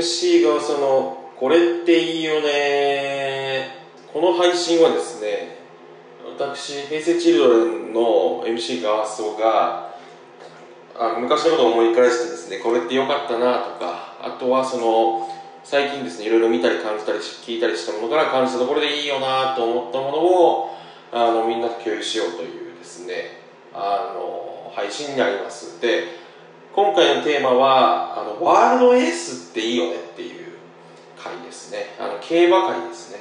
MC がそのこれっていいよね。この配信はですね私平成チルドレンの MC ガーソがあ昔のことを思い返してですねこれってよかったなとかあとはその最近ですねいろいろ見たり感じたり聞いたりしたものから感じたところでいいよなと思ったものをあのみんなと共有しようというですねあの配信になります。で今回のテーマはあのワールドエースっていいよねっていう回ですね。あの競馬回ですね。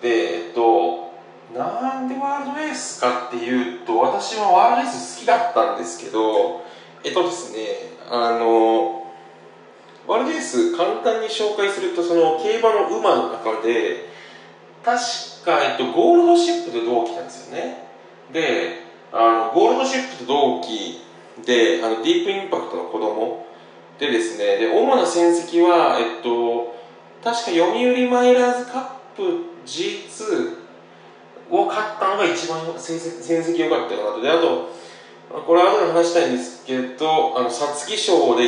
でえっとなんでワールドエースかっていうと私はワールドエース好きだったんですけどえっとですねあのワールドエース簡単に紹介するとその競馬の馬の中で確か、えっと、ゴールドシップと同期なんですよね。であのゴールドシップと同期であのディープインパクトの子供でですねで主な戦績は、えっと、確か読売マイラーズカップ G2 を勝ったのが一番戦績良かったかなと。であとこれ後で話したいんですけどあの皐月賞で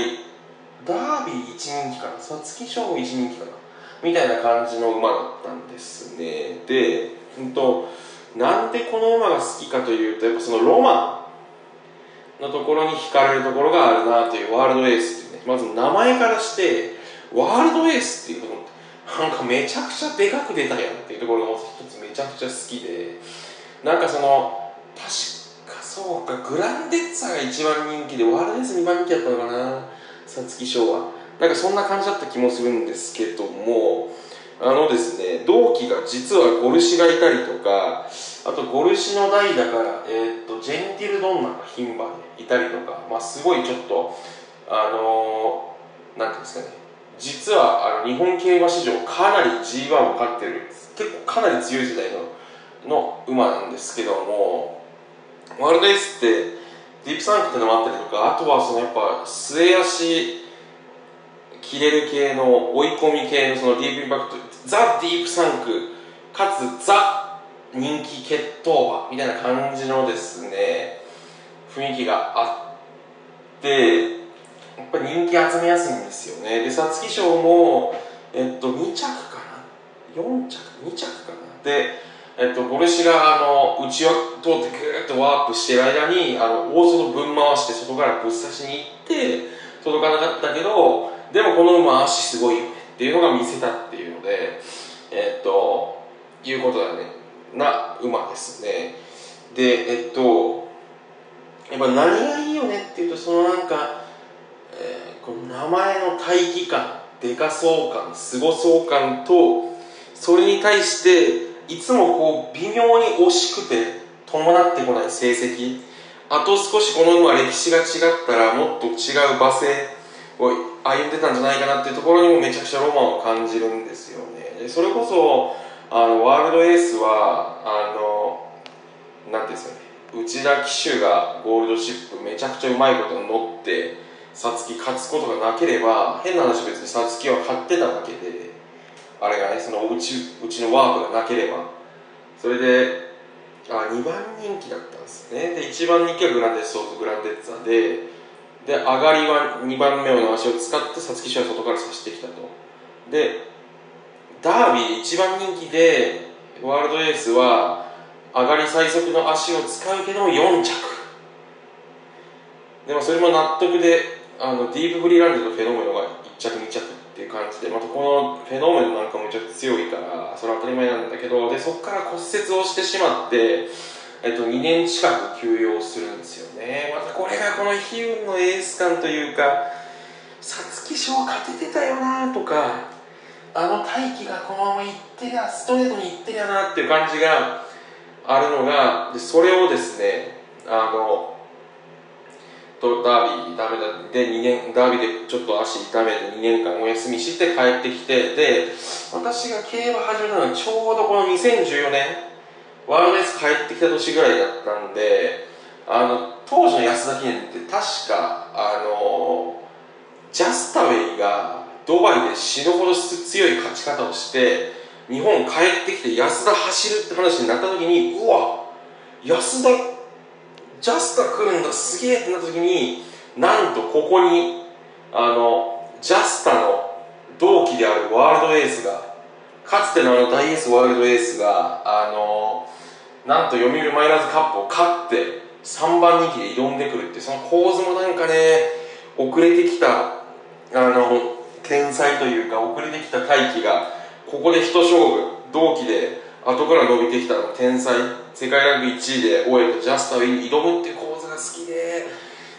ダービー1人気かな。皐月賞1人気かな。みたいな感じの馬だったんですね。で、うんと、なんでこの馬が好きかというとやっぱそのロマンのところに惹かれるところがあるなというワールドエースっていうね。まず名前からしてワールドエースっていうのなんかめちゃくちゃでかく出たやんっていうところがまず一つめちゃくちゃ好きで。なんかその確かそうかグランデッツァが一番人気でワールドエース2番人気だったのかな皐月賞は。なんかそんな感じだった気もするんですけどもあのですね同期が実はゴルシがいたりとかあとゴルシの代だから、えーと、ジェンティルドンナが牝馬でいたりとか、まあ、すごいちょっとあのー、なんていうんですかね実はあの日本競馬史上かなり G1 を勝ってる結構かなり強い時代のの馬なんですけどもワールドエースってディープサンクってのもあったりとかあとはそのやっぱ末足切れる系の追い込み系のそのディープインパクトザ・ディープサンクかつザ人気決闘馬みたいな感じのですね雰囲気があってやっぱり人気集めやすいんですよね。で皐月賞もえっと2着かな？4着？2着かな？でえっと、ゴルシがあの内を通ってグーッとワープしてる間にあの大外ぶん回して外からぶっ刺しに行って届かなかったけどでもこの馬足すごいよねっていうのが見せたっていういうことだね。な馬ですね。でえっとやっぱ何がいいよねっていうとそのなんか、えー、この名前の大義感でかそう感すごそう感とそれに対していつもこう微妙に惜しくて伴ってこない成績。あと少しこの馬歴史が違ったらもっと違う馬性を歩んでたんじゃないかなっていうところにもめちゃくちゃロマンを感じるんですよね。それこそあのワールドエースはあのなんていうんですかね。内田騎手がゴールドシップめちゃくちゃうまいこと乗って皐月勝つことがなければ変な話別に皐月は勝ってたわけであれがねそのうちうちのワープがなければ。それであ2番人気だったんですね。で1番人気はグランデッソーズグランデッツァでで上がりは2番目の足を使って皐月賞は外から差してきたと。でダービー1番人気でワールドエースは上がり最速の足を使うけど4着。でもそれも納得であのディープフリーランドとフェノメノが1着2着っていう感じでまたこのフェノメノなんかもちょっと強いからそれは当たり前なんだけどでそこから骨折をしてしまってえっと、2年近く休養するんですよね。またこれがこの悲運のエース感というか皐月賞勝ててたよなとかあの大気がこのままいってりゃストレートにいってりゃなっていう感じがあるのがでそれをですねあのとダービーダメだで2年ダービーでちょっと足痛めて2年間お休みして帰ってきてで私が競馬始めたのはちょうどこの2014年ワールドエース帰ってきた年ぐらいだったんであの当時の安田記念って確かあのジャスタドバイで死ぬほど強い勝ち方をして日本帰ってきて安田走るって話になった時にうわ安田ジャスタ来るんだすげえってなった時になんとここにあのジャスタの同期であるワールドエースがかつてのあの大エースワールドエースがあのなんと読売マイナーズカップを勝って3番人気で挑んでくるってその構図もなんかね遅れてきたあの天才というか遅れてきた大輝がここで一勝負同期で後から伸びてきた天才。世界ランク1位で終えたジャスタウィンに挑むっていう構図が好きで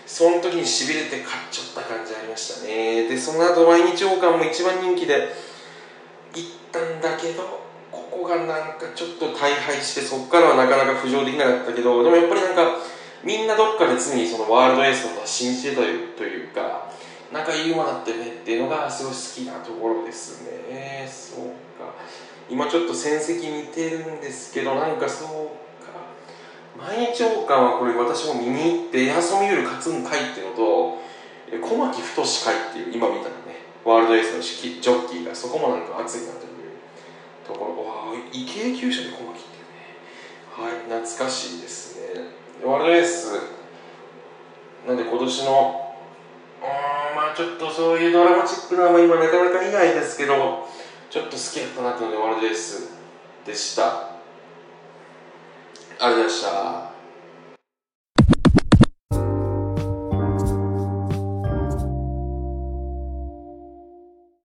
その時にしびれて勝っちゃった感じありましたね。でその後毎日王冠も一番人気で行ったんだけどここがなんかちょっと大敗してそこからはなかなか浮上できなかったけどでもやっぱりなんかみんなどっかで常にそのワールドエースのことは信じてたというか仲いい馬だってねっていうのがすごい好きなところですね。そうか。今ちょっと戦績似てるんですけどなんかそうか。毎日王冠はこれ私も見に行ってエアソミュール勝つんかいっていうのと小牧太かいっていう今見たらね。ワールドエースのジョッキーがそこもなんか熱いなというところ。わあ異形級者で小牧っていうね。はい懐かしいですね。ワールドエースなんで今年のちょっとそういうドラマチックなのは今なかなか見ないですけどちょっと好きだったなっていうのでワールドエースでした。ありがとうございました。